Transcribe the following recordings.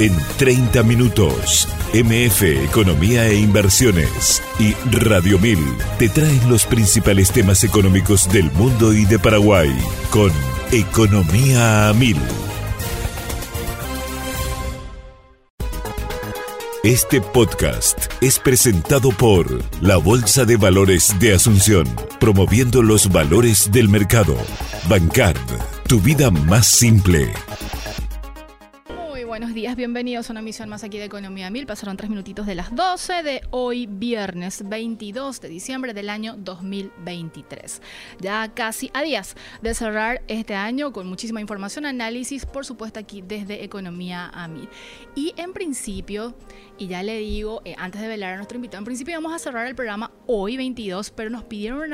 En 30 minutos, MF Economía e Inversiones y Radio 1000 te traen los principales temas económicos del mundo y de Paraguay con Economía a Mil. Este podcast es presentado por la Bolsa de Valores de Asunción, promoviendo los valores del mercado. Bancard, tu vida más simple buenos días, bienvenidos a una emisión más aquí de Economía Mil. Pasaron tres minutitos de las 12 de hoy, viernes 22 de diciembre del año 2023. Ya casi a días de cerrar este año con muchísima información, análisis, por supuesto aquí desde Economía a Mil. Y en principio, y ya le digo, eh, antes de velar a nuestro invitado, en principio vamos a cerrar el programa hoy 22, pero nos pidieron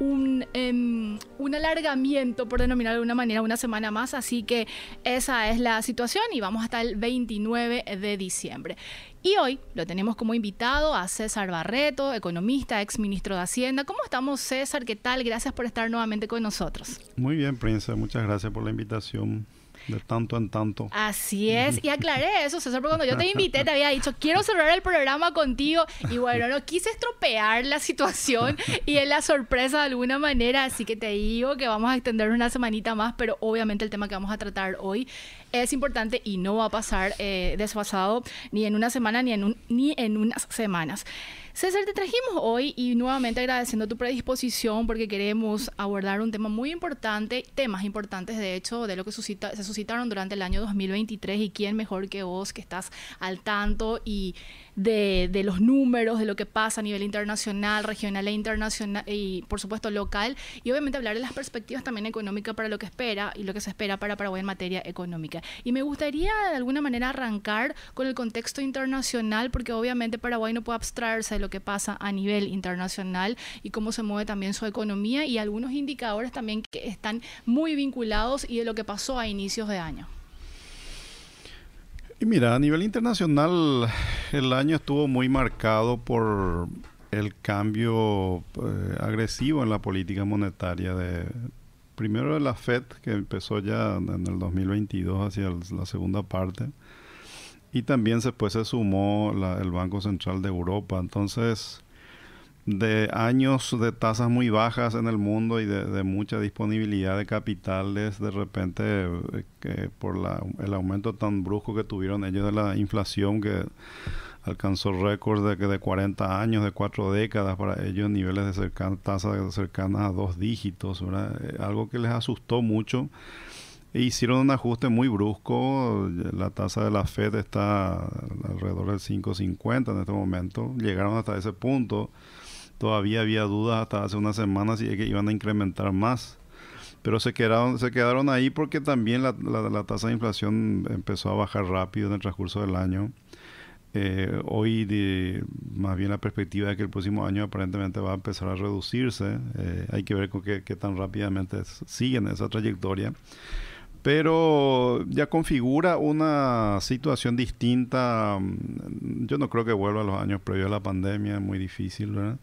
un, em, un alargamiento, por denominar de alguna manera, una semana más, así que esa es la situación y vamos hasta el 29 de diciembre. Y hoy lo tenemos como invitado a César Barreto, economista, ex ministro de Hacienda. ¿Cómo estamos, César? ¿Qué tal? Gracias por estar nuevamente con nosotros. Muy bien, Prince. Muchas gracias por la invitación de tanto en tanto. Así es, y aclaré eso, César, porque cuando yo te invité te había dicho, quiero cerrar el programa contigo, y bueno, no quise estropear la situación y en la sorpresa de alguna manera, así que te digo que vamos a extender una semanita más, pero obviamente el tema que vamos a tratar hoy es importante y no va a pasar eh, desfasado ni en una semana ni en, un, ni en unas semanas. César, te trajimos hoy y nuevamente agradeciendo tu predisposición porque queremos abordar un tema muy importante, temas importantes de hecho de lo que se suscitaron durante el año 2023 y quién mejor que vos que estás al tanto y de, de, los números, de lo que pasa a nivel internacional, regional e internacional y por supuesto local y obviamente hablar de las perspectivas también económicas para lo que espera y lo que se espera para Paraguay en materia económica. Y me gustaría de alguna manera arrancar con el contexto internacional porque obviamente Paraguay no puede abstraerse de lo que pasa a nivel internacional y cómo se mueve también su economía y algunos indicadores también que están muy vinculados y de lo que pasó a inicios de año. Y mira, a nivel internacional el año estuvo muy marcado por el cambio eh, agresivo en la política monetaria de primero de la Fed que empezó ya en el 2022 hacia la segunda parte y también después se sumó el Banco Central de Europa. Entonces, de años de tasas muy bajas en el mundo y de, mucha disponibilidad de capitales, de repente, eh, que por el aumento tan brusco que tuvieron ellos de la inflación que alcanzó récord de de 40 años, de cuatro décadas para ellos, niveles de cercan, tasas cercanas a dos dígitos, eh, algo que les asustó mucho. E hicieron un ajuste muy brusco, la tasa de la Fed está alrededor del 5.50 en este momento, llegaron hasta ese punto todavía había dudas hasta hace unas semanas que iban a incrementar más. Pero se quedaron, se quedaron ahí porque también la, la, tasa de inflación empezó a bajar rápido en el transcurso del año. Eh, hoy más bien la perspectiva de que el próximo año aparentemente va a empezar a reducirse. Eh, hay que ver con qué, qué, tan rápidamente siguen esa trayectoria. Pero ya configura una situación distinta. Yo no creo que vuelva a los años previos a la pandemia, es muy difícil, ¿verdad?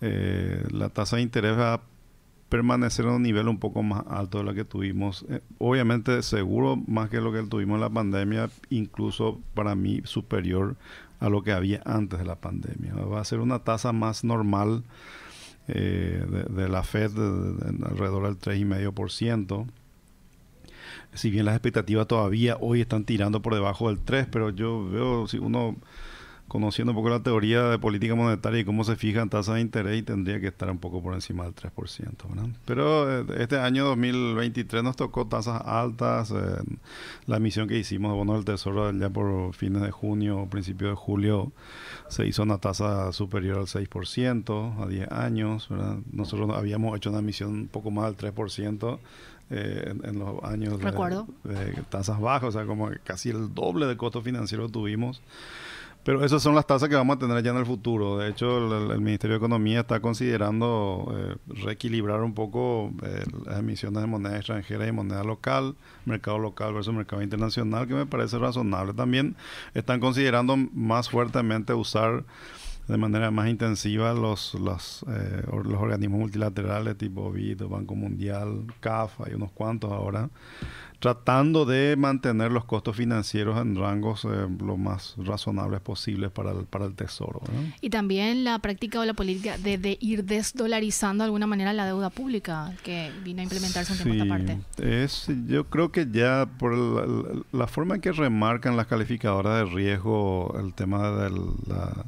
Eh, la tasa de interés va a permanecer en un nivel un poco más alto de lo que tuvimos. Eh, obviamente seguro más que lo que tuvimos en la pandemia, incluso para mí superior a lo que había antes de la pandemia. Va a ser una tasa más normal eh, de, la Fed de, alrededor del 3,5%. Si bien las expectativas todavía hoy están tirando por debajo del 3, pero yo veo si uno conociendo un poco la teoría de política monetaria y cómo se fijan tasas de interés tendría que estar un poco por encima del 3%. ¿verdad? Pero eh, este año 2023 nos tocó tasas altas. Eh, la emisión que hicimos de bonos del Tesoro ya por fines de junio o principios de julio se hizo una tasa superior al 6% a 10 años. ¿verdad? Nosotros habíamos hecho una emisión un poco más del 3%. Eh, en, los años de, de, tasas bajas, o sea, como casi el doble de costo financiero tuvimos. Pero esas son las tasas que vamos a tener ya en el futuro. De hecho, el, Ministerio de Economía está considerando eh, reequilibrar un poco eh, las emisiones de moneda extranjera y moneda local, mercado local versus mercado internacional, que me parece razonable. También están considerando más fuertemente usar de manera más intensiva los, los, eh, los organismos multilaterales tipo BID, Banco Mundial, CAF, hay unos cuantos ahora tratando de mantener los costos financieros en rangos eh, lo más razonables posibles para el, para el tesoro. Y también la práctica o la política de, ir desdolarizando de alguna manera la deuda pública que vino a implementarse un tiempo esta parte. Es, yo creo que ya por la, forma en que remarcan las calificadoras de riesgo el tema de la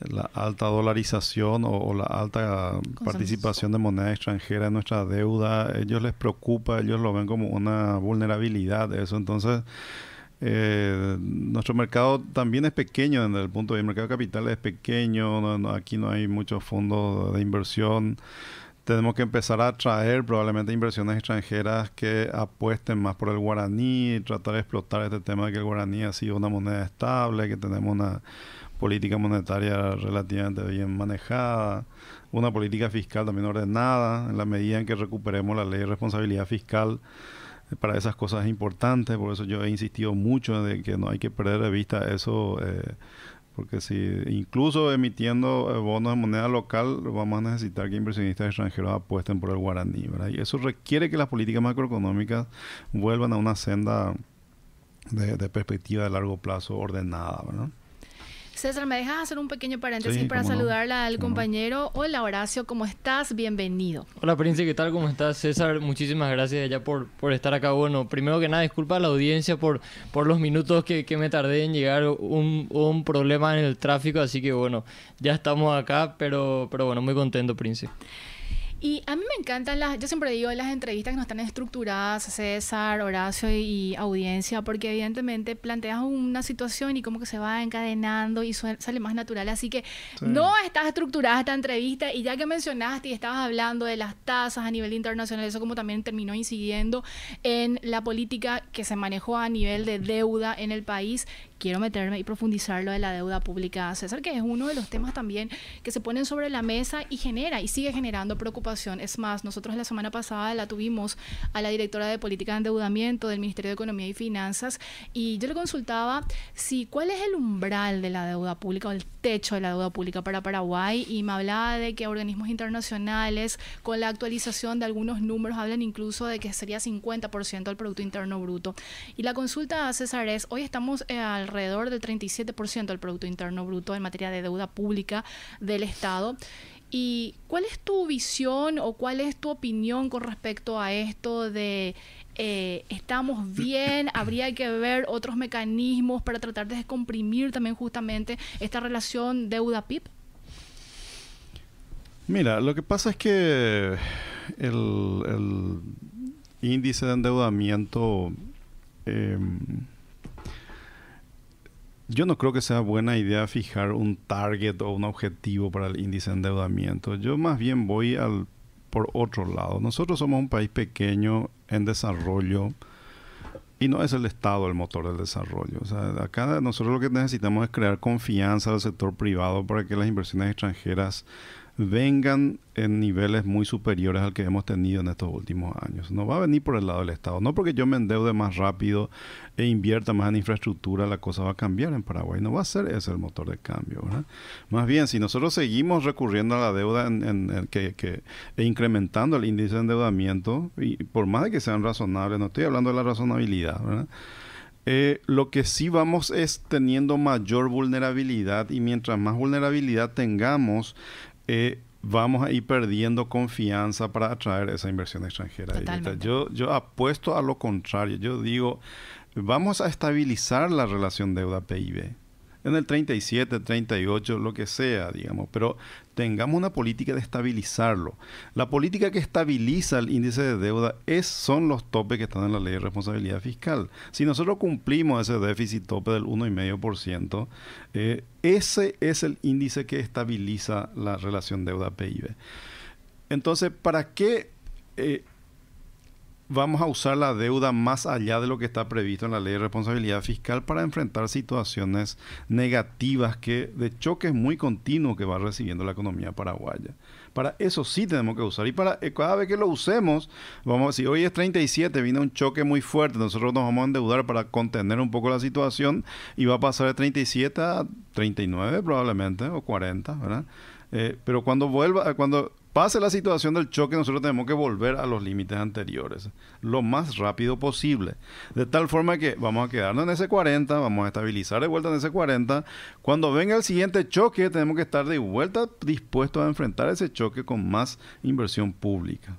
la alta dolarización o, la alta participación de moneda extranjera en nuestra deuda, ellos les preocupa, ellos lo ven como una vulnerabilidad eso. Entonces, eh, nuestro mercado también es pequeño desde el punto de vista, el mercado de capital es pequeño, aquí no hay muchos fondos de inversión. Tenemos que empezar a atraer probablemente inversiones extranjeras que apuesten más por el guaraní, tratar de explotar este tema de que el guaraní ha sido una moneda estable, que tenemos una política monetaria relativamente bien manejada, una política fiscal también ordenada, en la medida en que recuperemos la ley de responsabilidad fiscal. Eh, para esas cosas es importante, por eso yo he insistido mucho en que no hay que perder de vista eso, eh, porque si incluso emitiendo eh, bonos de moneda local, vamos a necesitar que inversionistas extranjeros apuesten por el guaraní, Y eso requiere que las políticas macroeconómicas vuelvan a una senda de, de perspectiva de largo plazo ordenada, ¿verdad? César, ¿me dejas hacer un pequeño paréntesis para saludarla al compañero? Hola Horacio, ¿cómo estás? Bienvenido. Hola Prince, ¿qué tal? ¿Cómo estás? César, muchísimas gracias ya por, por estar acá. Bueno, primero que nada, disculpa a la audiencia por, por los minutos que, que me tardé en llegar, un, un problema en el tráfico, así que bueno, ya estamos acá, pero, pero bueno, muy contento, Prince. Y a mí me encantan las, yo siempre digo, las entrevistas que no están estructuradas, César, Horacio y, audiencia, porque evidentemente planteas una situación y como que se va encadenando y sale más natural. Así que no está estructurada esta entrevista y ya que mencionaste y estabas hablando de las tasas a nivel internacional, eso como también terminó incidiendo en la política que se manejó a nivel de deuda en el país, quiero meterme y profundizar lo de la deuda pública, César, que es uno de los temas también que se ponen sobre la mesa y genera y sigue generando preocupación. Es más, nosotros la semana pasada la tuvimos a la directora de política de endeudamiento del Ministerio de Economía y Finanzas y yo le consultaba si cuál es el umbral de la deuda pública o el techo de la deuda pública para Paraguay y me hablaba de que organismos internacionales con la actualización de algunos números hablan incluso de que sería 50% del Producto Interno Bruto. Y la consulta César es, hoy estamos eh, al alrededor del 37% del Producto Interno Bruto en materia de deuda pública del Estado. ¿Y cuál es tu visión o cuál es tu opinión con respecto a esto de eh, estamos bien, habría que ver otros mecanismos para tratar de descomprimir también justamente esta relación deuda-PIB? Mira, lo que pasa es que el, el índice de endeudamiento eh, yo no creo que sea buena idea fijar un target o un objetivo para el índice de endeudamiento. Yo más bien voy al por otro lado. Nosotros somos un país pequeño en desarrollo y no es el Estado el motor del desarrollo. O sea, acá nosotros lo que necesitamos es crear confianza al sector privado para que las inversiones extranjeras vengan en niveles muy superiores al que hemos tenido en estos últimos años. No va a venir por el lado del Estado. No porque yo me endeude más rápido e invierta más en infraestructura, la cosa va a cambiar en Paraguay. No va a ser ese el motor de cambio. Más bien, si nosotros seguimos recurriendo a la deuda en, que, e incrementando el índice de endeudamiento, y por más de que sean razonables, no estoy hablando de la razonabilidad, eh, lo que sí vamos es teniendo mayor vulnerabilidad y mientras más vulnerabilidad tengamos, eh, vamos a ir perdiendo confianza para atraer esa inversión extranjera. Yo, yo apuesto a lo contrario. Yo digo, vamos a estabilizar la relación deuda-PIB en el 37, 38, lo que sea, digamos, pero tengamos una política de estabilizarlo. La política que estabiliza el índice de deuda es, son los topes que están en la ley de responsabilidad fiscal. Si nosotros cumplimos ese déficit tope del 1,5%, eh, ese es el índice que estabiliza la relación deuda-PIB. Entonces, ¿para qué... Eh, vamos a usar la deuda más allá de lo que está previsto en la ley de responsabilidad fiscal para enfrentar situaciones negativas que de choques muy continuos que va recibiendo la economía paraguaya. Para eso sí tenemos que usar. Y para eh, cada vez que lo usemos, vamos, si hoy es 37, viene un choque muy fuerte, nosotros nos vamos a endeudar para contener un poco la situación y va a pasar de 37 a 39 probablemente, o 40, ¿verdad? Eh, pero cuando vuelva, cuando pase la situación del choque, nosotros tenemos que volver a los límites anteriores lo más rápido posible. De tal forma que vamos a quedarnos en ese 40, vamos a estabilizar de vuelta en ese 40. Cuando venga el siguiente choque, tenemos que estar de vuelta dispuestos a enfrentar ese choque con más inversión pública.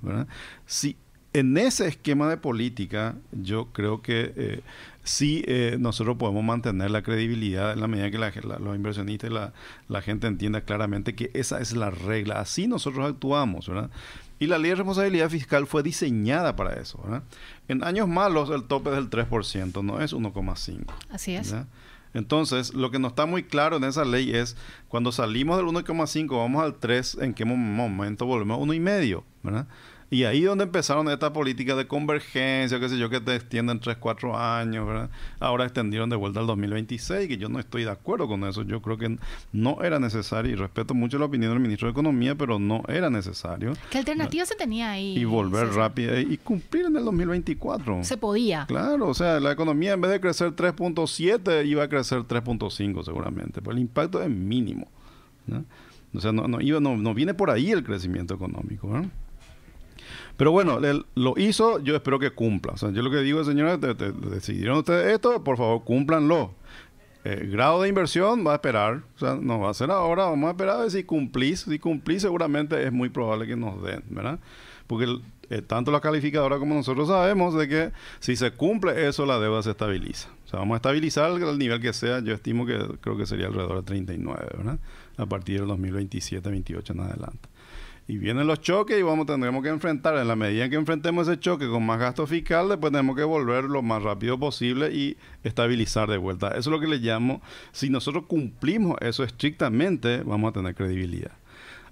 Si en ese esquema de política, yo creo que eh, sí eh, nosotros podemos mantener la credibilidad en la medida que los inversionistas y la, la, gente entienda claramente que esa es la regla. Así nosotros actuamos, ¿verdad? Y la ley de responsabilidad fiscal fue diseñada para eso, ¿verdad? En años malos el tope es del 3%, no es 1,5%. Así es. Entonces, lo que no está muy claro en esa ley es cuando salimos del 1,5 vamos al 3, en qué momento volvemos a 1,5, ¿verdad? Y ahí donde empezaron esta política de convergencia, qué sé yo, que te extienden 3, 4 años, ¿verdad? Ahora extendieron de vuelta al 2026, que yo no estoy de acuerdo con eso. Yo creo que no era necesario, y respeto mucho la opinión del ministro de Economía, pero no era necesario. ¿Qué alternativa se tenía ahí? Y volver rápido y cumplir en el 2024. Se podía. Claro, o sea, la economía en vez de crecer 3.7 iba a crecer 3.5 seguramente, pues el impacto es mínimo. O sea, no, no, iba, no, no viene por ahí el crecimiento económico. ¿verdad? Pero bueno, lo hizo, yo espero que cumpla. O sea, yo lo que digo, señores, decidieron ustedes esto, por favor, cúmplanlo. Grado de inversión va a esperar, o sea, no va a ser ahora, vamos a esperar a ver si cumplís. Si cumplís, seguramente es muy probable que nos den, ¿verdad? Porque eh, tanto la calificadora como nosotros sabemos de que si se cumple eso, la deuda se estabiliza. O sea, vamos a estabilizar el nivel que sea, yo estimo que creo que sería alrededor de 39, ¿verdad? A partir del 2027, 28 en adelante. Y vienen los choques y vamos, tendremos que enfrentar, en la medida en que enfrentemos ese choque con más gasto fiscal, después tenemos que volver lo más rápido posible y estabilizar de vuelta. Eso es lo que le llamo, si nosotros cumplimos eso estrictamente, vamos a tener credibilidad.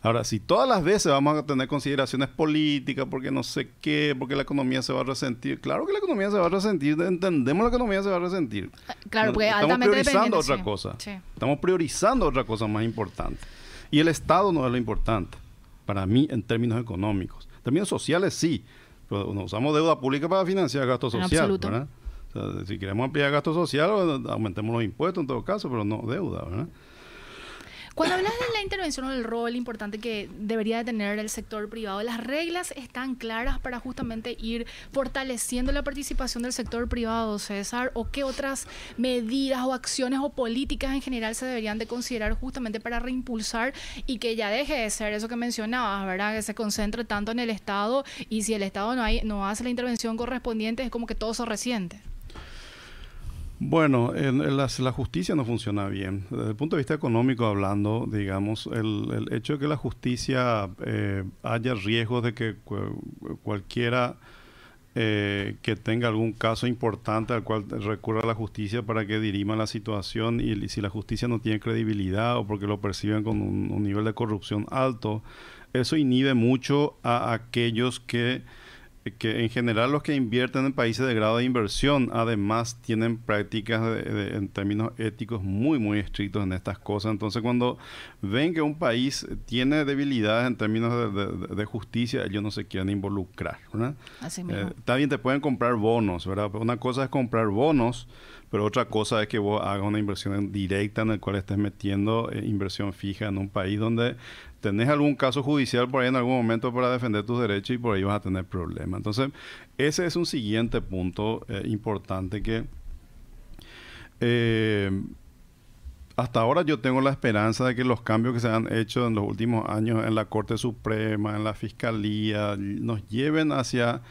Ahora, si todas las veces vamos a tener consideraciones políticas, porque no sé qué, porque la economía se va a resentir, claro que la economía se va a resentir, entendemos la economía se va a resentir. Ah, claro, porque estamos priorizando otra cosa. Estamos priorizando otra cosa más importante. Y el Estado no es lo importante para mí en términos económicos. En términos sociales sí, pero usamos deuda pública para financiar gasto social. ¿verdad? si queremos ampliar gasto social, aumentemos los impuestos en todo caso, pero no deuda. ¿verdad? Cuando hablas de la intervención o del rol importante que debería de tener el sector privado, ¿las reglas están claras para justamente ir fortaleciendo la participación del sector privado, César? ¿O qué otras medidas o acciones o políticas en general se deberían de considerar justamente para reimpulsar y que ya deje de ser eso que mencionabas, ¿verdad? Que se concentre tanto en el Estado y si el Estado no, hay, no hace la intervención correspondiente es como que todo se resiente. Bueno, en, la, justicia no funciona bien. Desde el punto de vista económico hablando, digamos, el, hecho de que la justicia eh, haya riesgos de que cualquiera eh, que tenga algún caso importante al cual recurra la justicia para que dirima la situación y, si la justicia no tiene credibilidad o porque lo perciben con un nivel de corrupción alto, eso inhibe mucho a aquellos que que en general los que invierten en países de grado de inversión además tienen prácticas en términos éticos muy muy estrictos en estas cosas. Entonces cuando ven que un país tiene debilidades en términos de, justicia ellos no se quieren involucrar ¿verdad? Así eh, está bien te pueden comprar bonos verdad una cosa es comprar bonos pero otra cosa es que vos hagas una inversión directa en el cual estés metiendo eh, inversión fija en un país donde tenés algún caso judicial por ahí en algún momento para defender tus derechos y por ahí vas a tener problemas. Entonces, ese es un siguiente punto eh, importante que eh, hasta ahora yo tengo la esperanza de que los cambios que se han hecho en los últimos años en la Corte Suprema, en la Fiscalía, nos lleven hacia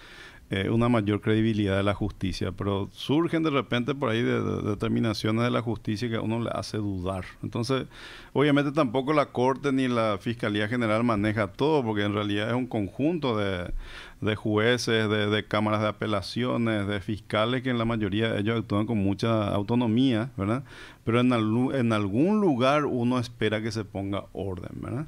eh, una mayor credibilidad de la justicia, pero surgen de repente por ahí de, determinaciones de la justicia que a uno le hace dudar. Entonces, obviamente tampoco la Corte ni la Fiscalía General maneja todo, porque en realidad es un conjunto de, jueces, de, cámaras de apelaciones, de fiscales, que en la mayoría de ellos actúan con mucha autonomía, ¿verdad? Pero en, en algún lugar uno espera que se ponga orden, ¿verdad?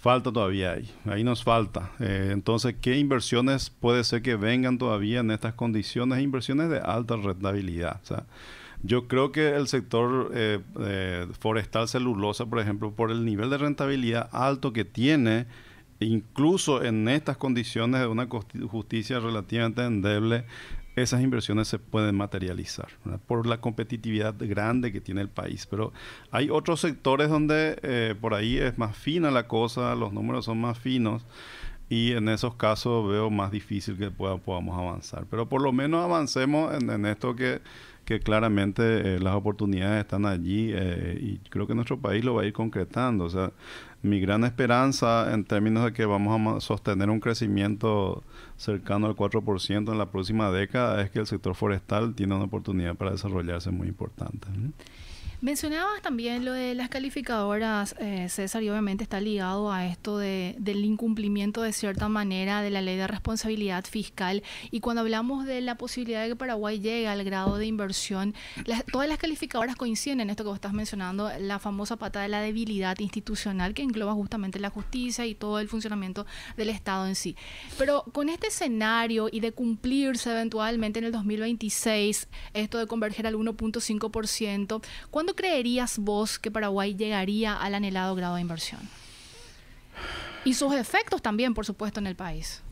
Falta todavía ahí, ahí nos falta. Eh, entonces, ¿qué inversiones puede ser que vengan todavía en estas condiciones? Inversiones de alta rentabilidad. Yo creo que el sector eh, eh, forestal celulosa, por ejemplo, por el nivel de rentabilidad alto que tiene, incluso en estas condiciones de una justicia relativamente endeble, esas inversiones se pueden materializar por la competitividad grande que tiene el país. Pero hay otros sectores donde eh, por ahí es más fina la cosa, los números son más finos y en esos casos veo más difícil que podamos avanzar. Pero por lo menos avancemos en, esto que, que claramente eh, las oportunidades están allí eh, y creo que nuestro país lo va a ir concretando. O sea, mi gran esperanza en términos de que vamos a sostener un crecimiento cercano al 4% en la próxima década es que el sector forestal tiene una oportunidad para desarrollarse muy importante. Mencionabas también lo de las calificadoras, eh, César, y obviamente está ligado a esto de, del incumplimiento de cierta manera de la ley de responsabilidad fiscal. Y cuando hablamos de la posibilidad de que Paraguay llegue al grado de inversión, todas las calificadoras coinciden en esto que vos estás mencionando, la famosa pata de la debilidad institucional que engloba justamente la justicia y todo el funcionamiento del Estado en sí. Pero con este escenario y de cumplirse eventualmente en el 2026 esto de converger al 1.5%, ¿cuándo ¿Cuándo creerías vos que Paraguay llegaría al anhelado grado de inversión? Y sus efectos también, por supuesto, en el país.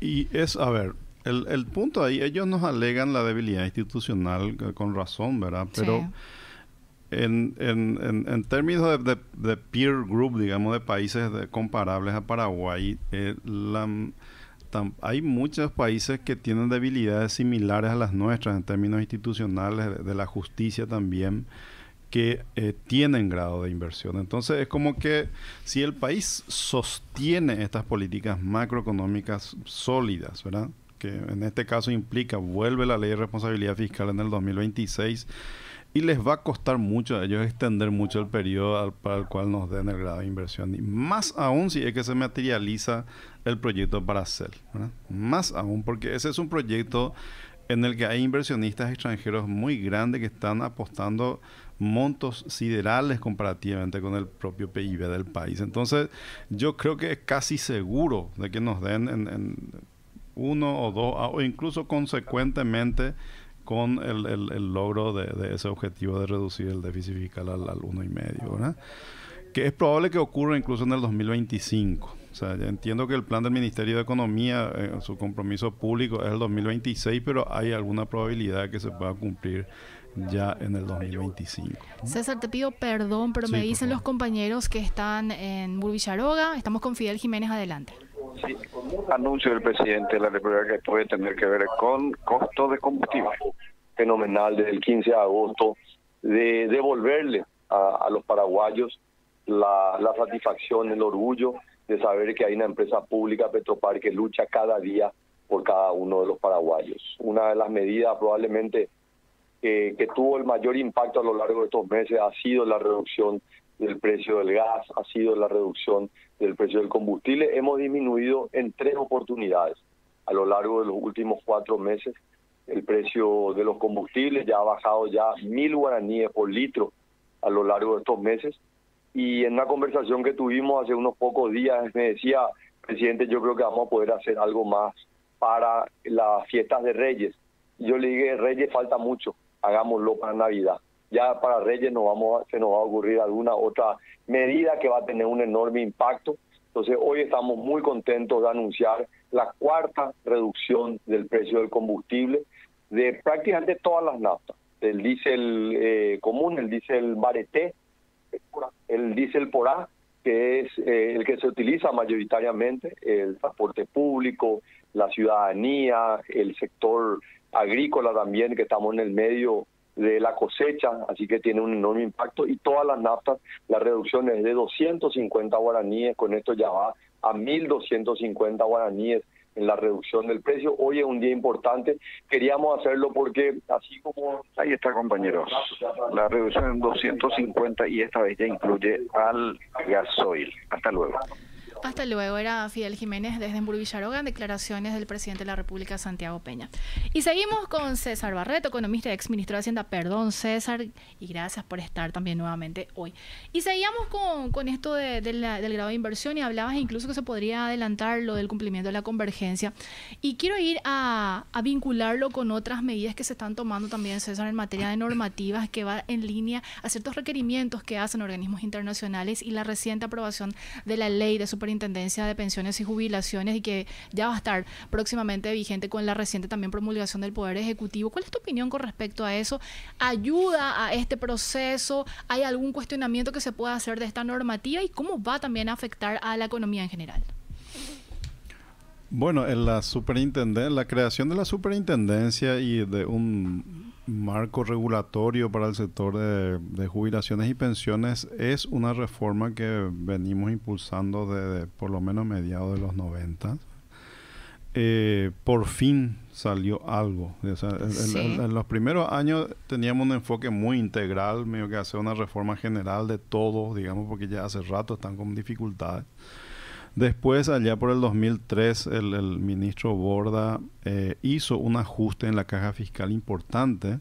Y es, a ver, el, punto ahí, ellos nos alegan la debilidad institucional con razón, ¿verdad? Pero en, en, términos de, peer group, digamos, de países comparables a Paraguay, eh, la hay muchos países que tienen debilidades similares a las nuestras en términos institucionales, de, la justicia también, que eh, tienen grado de inversión. Entonces es como que si el país sostiene estas políticas macroeconómicas sólidas, ¿verdad? que en este caso implica, vuelve la ley de responsabilidad fiscal en el 2026, y les va a costar mucho a ellos extender mucho el periodo para el cual nos den el grado de inversión. Y más aún si es que se materializa el proyecto para. Más aún porque ese es un proyecto en el que hay inversionistas extranjeros muy grandes que están apostando montos siderales comparativamente con el propio PIB del país. Entonces, yo creo que es casi seguro de que nos den en, uno o dos, o incluso consecuentemente con el, logro de, ese objetivo de reducir el déficit fiscal al, uno y medio. Que es probable que ocurra incluso en el 2025. O sea, entiendo que el plan del Ministerio de Economía, eh, su compromiso público es el 2026, pero hay alguna probabilidad que se pueda cumplir ya en el 2025. César, te pido perdón, pero me dicen los compañeros que están en Burvillaroga. Estamos con Fidel Jiménez, adelante. Sí, anuncio del presidente de la República que puede tener que ver con costo de combustible. Fenomenal desde el 15 de agosto de devolverle a, los paraguayos la, la satisfacción, el orgullo de saber que hay una empresa pública, Petropar, que lucha cada día por cada uno de los paraguayos. Una de las medidas probablemente que tuvo el mayor impacto a lo largo de estos meses ha sido la reducción del precio del gas, ha sido la reducción del precio del combustible. Hemos disminuido en tres oportunidades a lo largo de los últimos cuatro meses. El precio de los combustibles ya ha bajado ya mil guaraníes por litro a lo largo de estos meses y en una conversación que tuvimos hace unos pocos días me decía, presidente, yo creo que vamos a poder hacer algo más para las fiestas de Reyes. Yo le dije, Reyes falta mucho, hagámoslo para Navidad. Ya para Reyes nos vamos, se nos va a ocurrir alguna otra medida que va a tener un enorme impacto. Entonces hoy estamos muy contentos de anunciar la cuarta reducción del precio del combustible de prácticamente todas las naftas, del diésel eh, común, el diésel bareté, el diésel por A, que es eh, el que se utiliza mayoritariamente, el transporte público, la ciudadanía, el sector agrícola también, que estamos en el medio de la cosecha, así que tiene un enorme impacto, y todas las naftas, la reducción es de 250 guaraníes, con esto ya va a 1.250 guaraníes en la reducción del precio. Hoy es un día importante. Queríamos hacerlo porque así como... Ahí está, compañeros. La reducción en 250 y esta vez ya incluye al gasoil. Hasta luego. Hasta luego, era Fidel Jiménez desde Villaroga, declaraciones del presidente de la República, Santiago Peña. Y seguimos con César Barreto, economista y ex ministro de Hacienda. Perdón, César, y gracias por estar también nuevamente hoy. Y seguíamos con, con esto del grado de inversión y hablabas incluso que se podría adelantar lo del cumplimiento de la convergencia. Y quiero ir a, a vincularlo con otras medidas que se están tomando también, César, en materia de normativas que va en línea a ciertos requerimientos que hacen organismos internacionales y la reciente aprobación de la ley de superintendencia Superintendencia de Pensiones y Jubilaciones y que ya va a estar próximamente vigente con la reciente también promulgación del Poder Ejecutivo. ¿Cuál es tu opinión con respecto a eso? ¿Ayuda a este proceso? ¿Hay algún cuestionamiento que se pueda hacer de esta normativa y cómo va también a afectar a la economía en general? Bueno, en la superintendencia, la creación de la superintendencia y de un marco regulatorio para el sector de, jubilaciones y pensiones es una reforma que venimos impulsando desde por lo menos mediados de los 90. Eh, por fin salió algo. en, los primeros años teníamos un enfoque muy integral, medio que hacer una reforma general de todo, digamos, porque ya hace rato están con dificultades. Después, allá por el 2003, el, ministro Borda eh, hizo un ajuste en la caja fiscal importante,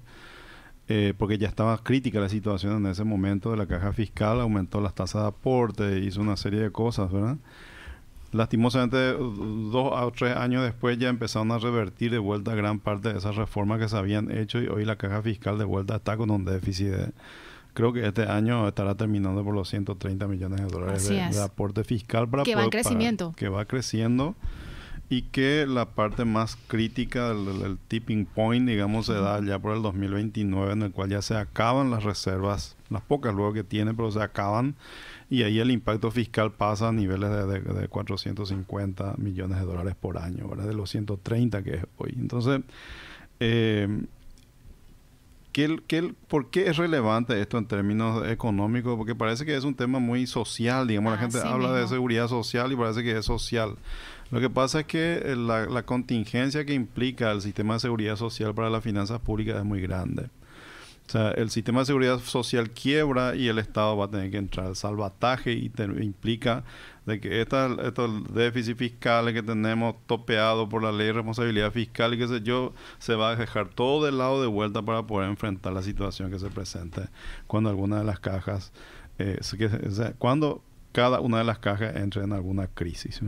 eh, porque ya estaba crítica la situación en ese momento de la caja fiscal, aumentó las tasas de aporte, hizo una serie de cosas, ¿verdad? Lastimosamente, dos o tres años después ya empezaron a revertir de vuelta gran parte de esas reformas que se habían hecho y hoy la caja fiscal de vuelta está con un déficit de creo que este año estará terminando por los 130 millones de dólares de, aporte fiscal para que va en crecimiento. que va creciendo y que la parte más crítica del, tipping point digamos se da ya por el 2029 en el cual ya se acaban las reservas las pocas luego que tiene pero se acaban. Y ahí el impacto fiscal pasa a niveles de, de 450 millones de dólares por año ¿verdad? de los 130 que es hoy. Entonces eh, ¿Qué, por qué es relevante esto en términos económicos? Porque parece que es un tema muy social, digamos, la gente habla de seguridad social y parece que es social. Lo que pasa es que eh, la, la, contingencia que implica el sistema de seguridad social para las finanzas públicas es muy grande. O sea, el sistema de seguridad social quiebra y el Estado va a tener que entrar. al salvataje y implica de que estos déficits fiscales que tenemos topeado por la ley de responsabilidad fiscal y que sé yo, se va a dejar todo del lado de vuelta para poder enfrentar la situación que se presente cuando alguna de las cajas, eh, cuando cada una de las cajas entre en alguna crisis.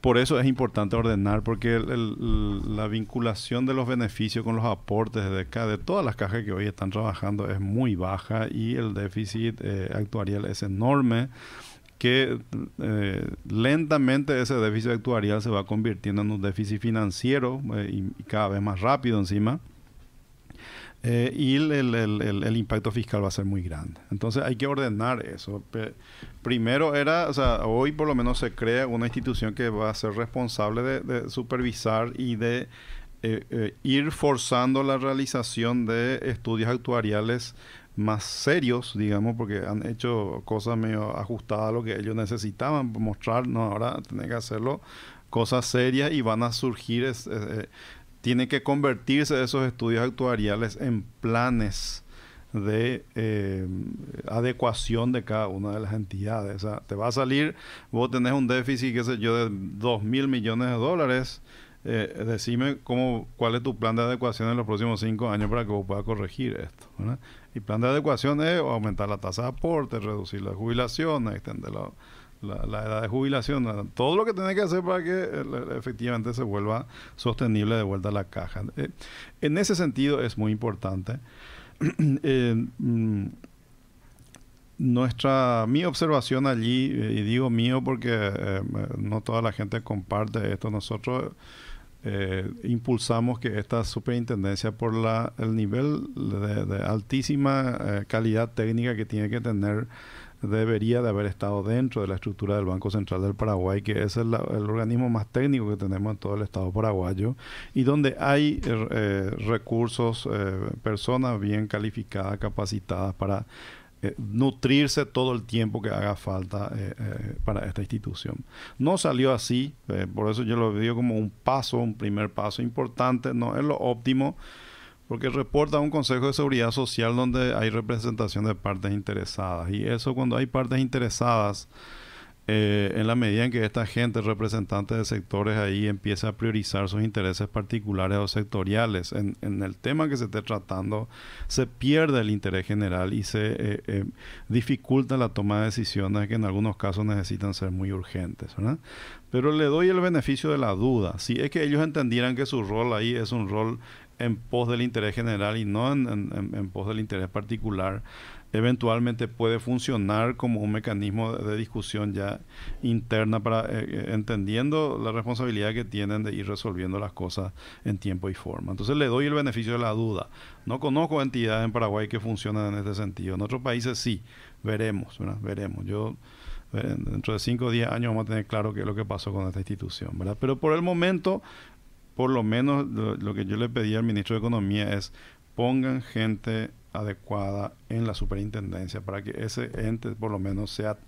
Por eso es importante ordenar, porque la vinculación de los beneficios con los aportes de, de todas las cajas que hoy están trabajando es muy baja y el déficit eh, actuarial es enorme que eh, lentamente ese déficit actuarial se va convirtiendo en un déficit financiero eh, y, cada vez más rápido encima. Eh, y el, impacto fiscal va a ser muy grande. Entonces hay que ordenar eso. primero era, o sea, hoy por lo menos se crea una institución que va a ser responsable de supervisar y de ir forzando la realización de estudios actuariales más serios, digamos, porque han hecho cosas medio ajustadas a lo que ellos necesitaban, mostrar, no, ahora tienen que hacerlo cosas serias y van a surgir, eh, tiene que convertirse esos estudios actuariales en planes de eh, adecuación de cada una de las entidades. O sea, te va a salir, vos tenés un déficit, qué sé yo, de 2 mil millones de dólares. Eh, decime cómo, cuál es tu plan de adecuación en los próximos cinco años para que vos puedas corregir esto. Y plan de adecuación es aumentar la tasa de aporte, reducir la jubilación, extender la, edad de jubilación, todo lo que tiene que hacer para que eh, efectivamente se vuelva sostenible de vuelta a la caja. Eh, en ese sentido es muy importante. Eh, mm, nuestra mi observación allí y digo mío porque no toda la gente comparte esto nosotros eh, impulsamos que esta superintendencia, por la, el nivel de, altísima eh, calidad técnica que tiene que tener, debería de haber estado dentro de la estructura del Banco Central del Paraguay, que es el, organismo más técnico que tenemos en todo el Estado paraguayo, y donde hay eh, recursos, personas bien calificadas, capacitadas para eh, nutrirse todo el tiempo que haga falta eh, eh, para esta institución. No salió así, por eso yo lo veo como un paso, un primer paso importante, no es lo óptimo, porque reporta un Consejo de Seguridad Social donde hay representación de partes interesadas. Y eso cuando hay partes interesadas, eh, en la medida en que esta gente, representantes de sectores ahí, empieza a priorizar sus intereses particulares o sectoriales en, el tema que se esté tratando, se pierde el interés general y se eh, eh, dificulta la toma de decisiones que en algunos casos necesitan ser muy urgentes. Pero le doy el beneficio de la duda. Si es que ellos entendieran que su rol ahí es un rol en pos del interés general y no en, pos del interés particular, eventualmente puede funcionar como un mecanismo de, discusión ya interna para eh, eh, entendiendo la responsabilidad que tienen de ir resolviendo las cosas en tiempo y forma. Entonces le doy el beneficio de la duda. No conozco entidades en Paraguay que funcionan en este sentido. En otros países sí, veremos, veremos. Yo eh, dentro de 5 o 10 años vamos a tener claro qué es lo que pasó con esta institución, ¿verdad? Pero por el momento por lo menos lo, que yo le pedí al ministro de Economía es pongan gente adecuada en la superintendencia para que ese ente por lo menos sea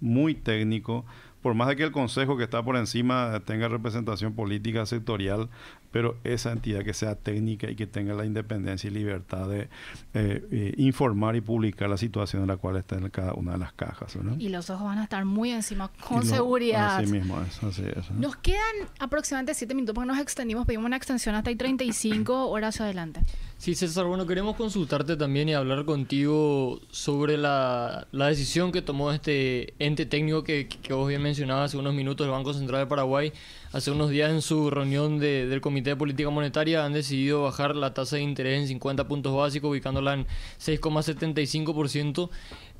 muy técnico, por más de que el consejo que está por encima tenga representación política sectorial, pero esa entidad que sea técnica y que tenga la independencia y libertad de eh, eh, informar y publicar la situación en la cual está en cada una de las cajas. Y los ojos van a estar muy encima, con seguridad. Así mismo es, así es. Nos quedan aproximadamente siete minutos porque nos extendimos, pedimos una extensión hasta ahí 35 horas adelante. Sí, César, bueno, queremos consultarte también y hablar contigo sobre la, la decisión que tomó este ente técnico que, que vos bien mencionabas hace unos minutos, el Banco Central de Paraguay, hace unos días en su reunión del Comité de Política Monetaria han decidido bajar la tasa de interés en 50 puntos básicos, ubicándola en 6,75%.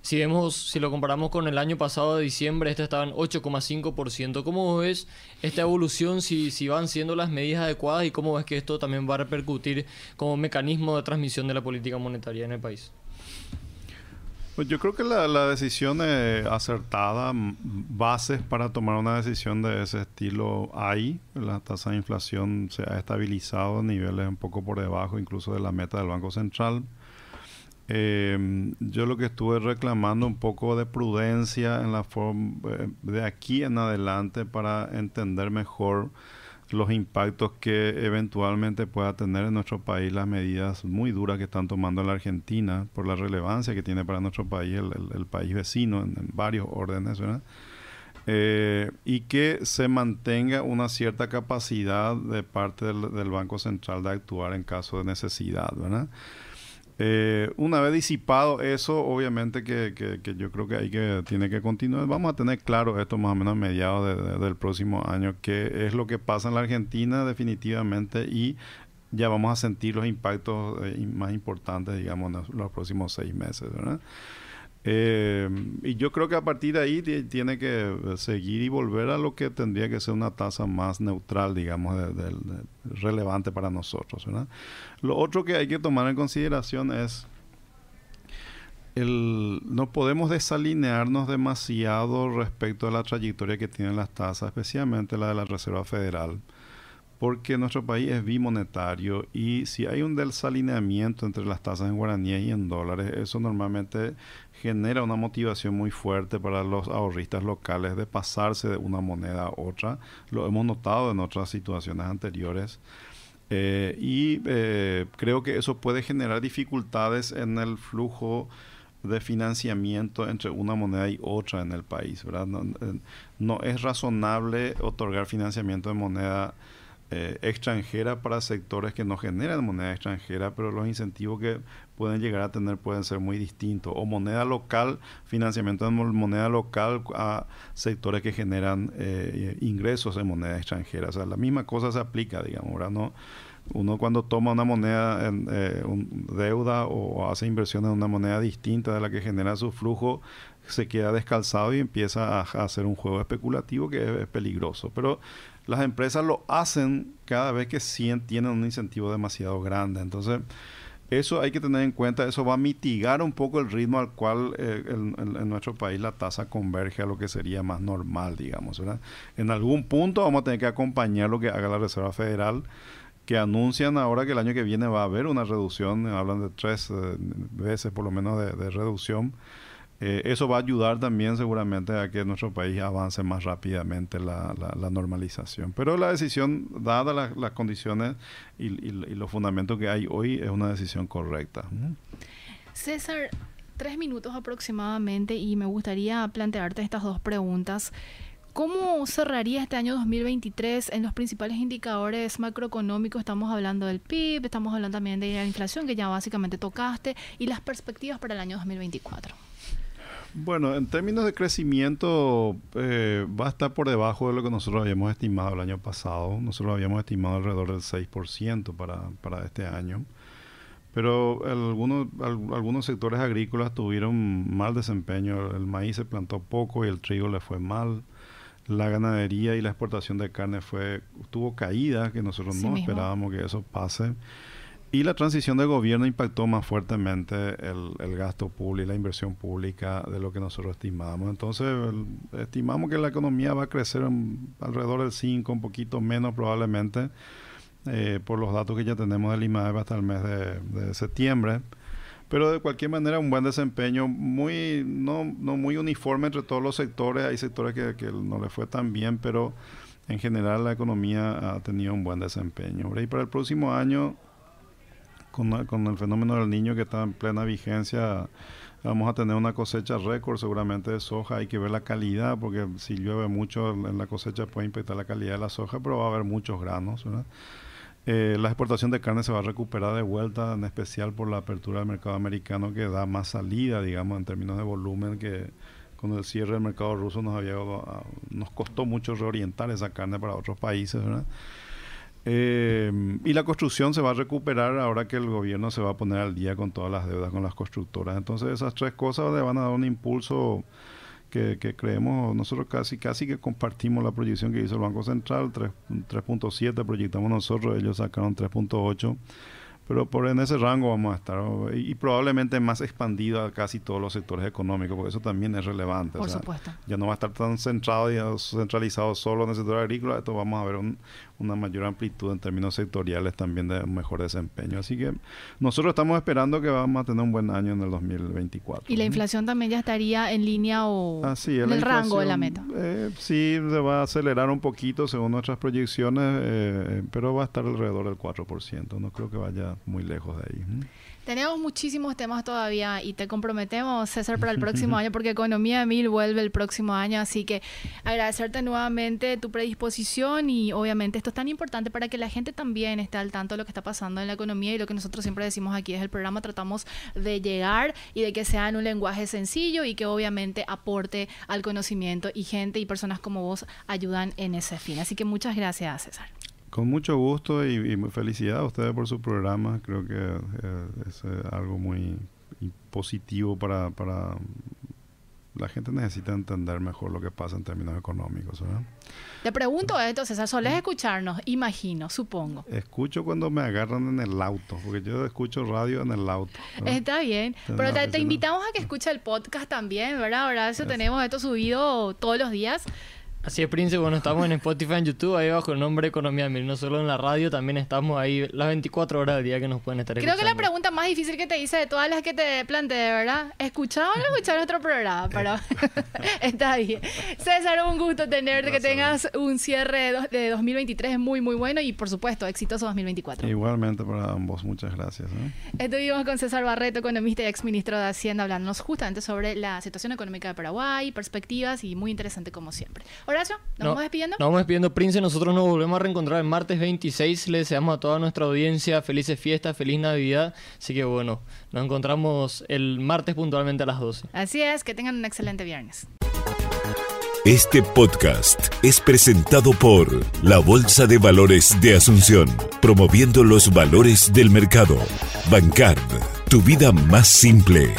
Si vemos, si lo comparamos con el año pasado de diciembre, esta estaba en 8,5%. ¿Cómo ves esta evolución, si, si van siendo las medidas adecuadas y cómo ves que esto también va a repercutir como mecanismo de transmisión de la política monetaria en el país? Pues yo creo que la, la decisión acertada, bases para tomar una decisión de ese estilo hay. La tasa de inflación se ha estabilizado a niveles un poco por debajo incluso de la meta del Banco Central. Eh, yo lo que estuve reclamando un poco de prudencia en la forma eh, de aquí en adelante para entender mejor los impactos que eventualmente pueda tener en nuestro país las medidas muy duras que están tomando en la Argentina por la relevancia que tiene para nuestro país el, país vecino en, varios órdenes, eh, y que se mantenga una cierta capacidad de parte del, del, Banco Central de actuar en caso de necesidad, ¿verdad? Eh, una vez disipado eso, obviamente que, que, yo creo que hay que tiene que continuar. Vamos a tener claro esto más o menos a mediados del próximo año, qué es lo que pasa en la Argentina definitivamente y ya vamos a sentir los impactos eh, más importantes, digamos, en los próximos seis meses, ¿verdad? Eh, y yo creo que a partir de ahí tiene que seguir y volver a lo que tendría que ser una tasa más neutral, digamos, relevante para nosotros. Lo otro que hay que tomar en consideración es el, no podemos desalinearnos demasiado respecto a la trayectoria que tienen las tasas, especialmente la de la Reserva Federal porque nuestro país es bimonetario y si hay un desalineamiento entre las tasas en guaraníes y en dólares, eso normalmente genera una motivación muy fuerte para los ahorristas locales de pasarse de una moneda a otra. Lo hemos notado en otras situaciones anteriores. Eh, y eh, creo que eso puede generar dificultades en el flujo de financiamiento entre una moneda y otra en el país. ¿verdad? No, eh, no es razonable otorgar financiamiento de moneda eh, extranjera para sectores que no generan moneda extranjera, pero los incentivos que pueden llegar a tener pueden ser muy distintos. O moneda local, financiamiento de moneda local a sectores que generan eh, ingresos en moneda extranjera. O sea, la misma cosa se aplica, digamos, ahora no uno cuando toma una moneda eh, deuda o hace inversión en una moneda distinta de la que genera su flujo, se queda descalzado y empieza a, hacer un juego especulativo que es peligroso. Pero las empresas lo hacen cada vez que tienen un incentivo demasiado grande. Entonces, eso hay que tener en cuenta, eso va a mitigar un poco el ritmo al cual eh, en, nuestro país la tasa converge a lo que sería más normal, digamos. En algún punto vamos a tener que acompañar lo que haga la Reserva Federal, que anuncian ahora que el año que viene va a haber una reducción, hablan de tres eh, veces por lo menos de reducción eh, eso va a ayudar también seguramente a que nuestro país avance más rápidamente la, la, normalización. Pero la decisión, dadas las condiciones y, los fundamentos que hay hoy, es una decisión correcta. César, tres minutos aproximadamente y me gustaría plantearte estas dos preguntas. ¿Cómo cerraría este año 2023 en los principales indicadores macroeconómicos? Estamos hablando del PIB, estamos hablando también de la inflación que ya básicamente tocaste y las perspectivas para el año 2024. Bueno, en términos de crecimiento eh, va a estar por debajo de lo que nosotros habíamos estimado el año pasado. Nosotros habíamos estimado alrededor del 6% para, para este año. Pero algunos, algunos sectores agrícolas tuvieron mal desempeño. El maíz se plantó poco y el trigo le fue mal. La ganadería y la exportación de carne fue tuvo caída, que nosotros no esperábamos que eso pase. Y la transición de gobierno impactó más fuertemente el, gasto público y la inversión pública de lo que nosotros estimamos. Entonces, estimamos que la economía va a crecer alrededor del 5, un poquito menos probablemente, eh, por los datos que ya tenemos del IMAEB hasta el mes de, septiembre. Pero de cualquier manera, un buen desempeño, muy no, no muy uniforme entre todos los sectores. Hay sectores que, que no le fue tan bien, pero en general la economía ha tenido un buen desempeño. Y para el próximo año con, el fenómeno del niño que está en plena vigencia, vamos a tener una cosecha récord seguramente de soja. Hay que ver la calidad, porque si llueve mucho en la cosecha puede impactar la calidad de la soja, pero va a haber muchos granos. Eh, la exportación de carne se va a recuperar de vuelta, en especial por la apertura del mercado americano que da más salida, digamos, en términos de volumen que con el cierre del mercado ruso nos había nos costó mucho reorientar esa carne para otros países, ¿verdad? Eh, y la construcción se va a recuperar ahora que el gobierno se va a poner al día con todas las deudas con las constructoras. Entonces esas tres cosas le van a dar un impulso que, creemos, nosotros casi casi que compartimos la proyección que hizo el Banco Central, 3.7 proyectamos nosotros, ellos sacaron 3.8 pero por en ese rango vamos a estar y, probablemente más expandido a casi todos los sectores económicos, porque eso también es relevante. Por supuesto. Ya no va a estar tan centrado y centralizado solo en el sector agrícola, esto vamos a ver una mayor amplitud en términos sectoriales también de mejor desempeño. Así que nosotros estamos esperando que vamos a tener un buen año en el 2024. ¿Y la inflación también ya estaría en línea o ah, en el rango de la meta? Eh, sí, se va a acelerar un poquito según nuestras proyecciones, eh, pero va a estar alrededor del 4%. No creo que vaya muy lejos de ahí. Tenemos muchísimos temas todavía y te comprometemos, César, para el próximo año, porque Economía Mil vuelve el próximo año. Así que agradecerte nuevamente tu predisposición y obviamente esto es tan importante para que la gente también esté al tanto de lo que está pasando en la economía y lo que nosotros siempre decimos aquí es el programa tratamos de llegar y de que sea en un lenguaje sencillo y que obviamente aporte al conocimiento y gente y personas como vos ayudan en ese fin. Así que muchas gracias, César. Con mucho gusto y, y felicidad a ustedes por su programa. Creo que eh, es eh, algo muy positivo para, para... La gente necesita entender mejor lo que pasa en términos económicos. ¿verdad? Te pregunto esto, César, ¿solés escucharnos? Imagino, supongo. Escucho cuando me agarran en el auto, porque yo escucho radio en el auto. Está bien, pero te, invitamos a que escuches el podcast también, ¿verdad? Ahora eso tenemos esto subido todos los días. Así es, Prince. Bueno, estamos en Spotify, en YouTube, ahí bajo el nombre Economía Mil. No solo en la radio, también estamos ahí las 24 horas del día que nos pueden estar Creo que la pregunta más difícil que te hice de todas las que te planteé, ¿verdad? ¿Escuchar o no escuchar nuestro programa? Pero está bien. César, un gusto tenerte, que tengas un cierre de 2023 muy, muy bueno y, por supuesto, exitoso 2024. Igualmente para ambos, muchas gracias. ¿eh? Estuvimos con César Barreto, economista y exministro de Hacienda, hablándonos justamente sobre la situación económica de Paraguay, perspectivas y muy interesante como siempre. Horacio, ¿nos vamos despidiendo? Nos vamos despidiendo, Prince. Nosotros nos volvemos a reencontrar el martes 26. Le deseamos a toda nuestra audiencia felices fiestas, feliz Navidad. Así que bueno, nos encontramos el martes puntualmente a las 12. Así es, que tengan un excelente viernes. Este podcast es presentado por la Bolsa de Valores de Asunción, promoviendo los valores del mercado. Bancard, tu vida más simple.